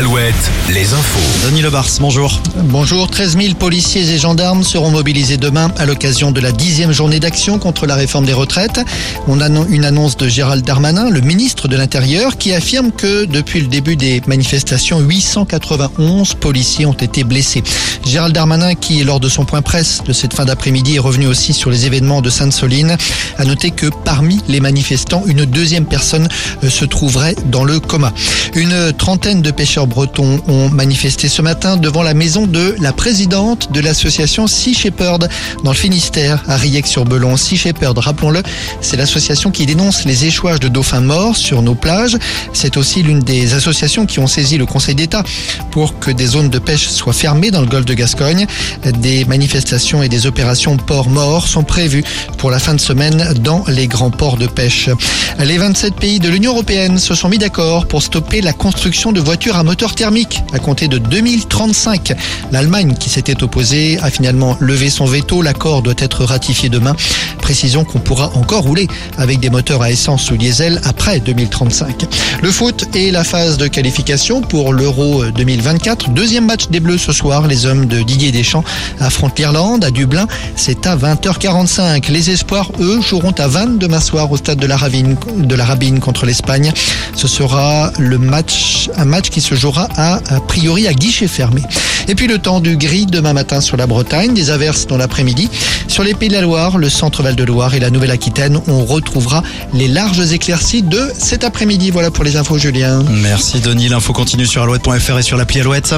Alouette, les infos. Denis Lebars, bonjour. Bonjour, 13 000 policiers et gendarmes seront mobilisés demain à l'occasion de la dixième journée d'action contre la réforme des retraites. On a une annonce de Gérald Darmanin, le ministre de l'Intérieur, qui affirme que depuis le début des manifestations, 891 policiers ont été blessés. Gérald Darmanin, qui lors de son point presse de cette fin d'après-midi est revenu aussi sur les événements de Sainte-Soline, a noté que parmi les manifestants, une deuxième personne euh, se trouverait dans le coma. Une trentaine de pêcheurs bretons ont manifesté ce matin devant la maison de la présidente de l'association Sea Shepherd dans le Finistère, à Riec-sur-Belon. Sea Shepherd, rappelons-le, c'est l'association qui dénonce les échouages de dauphins morts sur nos plages. C'est aussi l'une des associations qui ont saisi le Conseil d'État pour que des zones de pêche soient fermées dans le golfe de Gascogne. Des manifestations et des opérations port morts sont prévues pour la fin de semaine dans les grands ports de pêche. Les 27 pays de l'Union européenne se sont mis d'accord pour stopper la construction de voitures à moteur thermique à compter de 2035. L'Allemagne, qui s'était opposée, a finalement levé son veto. L'accord doit être ratifié demain. Précisons qu'on pourra encore rouler avec des moteurs à essence ou diesel après 2035. Le foot et la phase de qualification pour l'Euro 2024. Deuxième match des Bleus ce soir. Les hommes de Didier Deschamps affrontent l'Irlande à Dublin. C'est à 20h45. Les espoirs, eux, joueront à 20 demain soir au stade de la de la Rabine contre l'Espagne. Ce sera le match, un match qui se jouera à, a priori à guichet fermé. Et puis le temps du gris demain matin sur la Bretagne, des averses dans l'après-midi. Sur les Pays de la Loire, le centre Val de Loire et la Nouvelle-Aquitaine, on retrouvera les larges éclaircies de cet après-midi. Voilà pour les infos, Julien. Merci Denis, l'info continue sur alouette.fr et sur l'appli Alouette.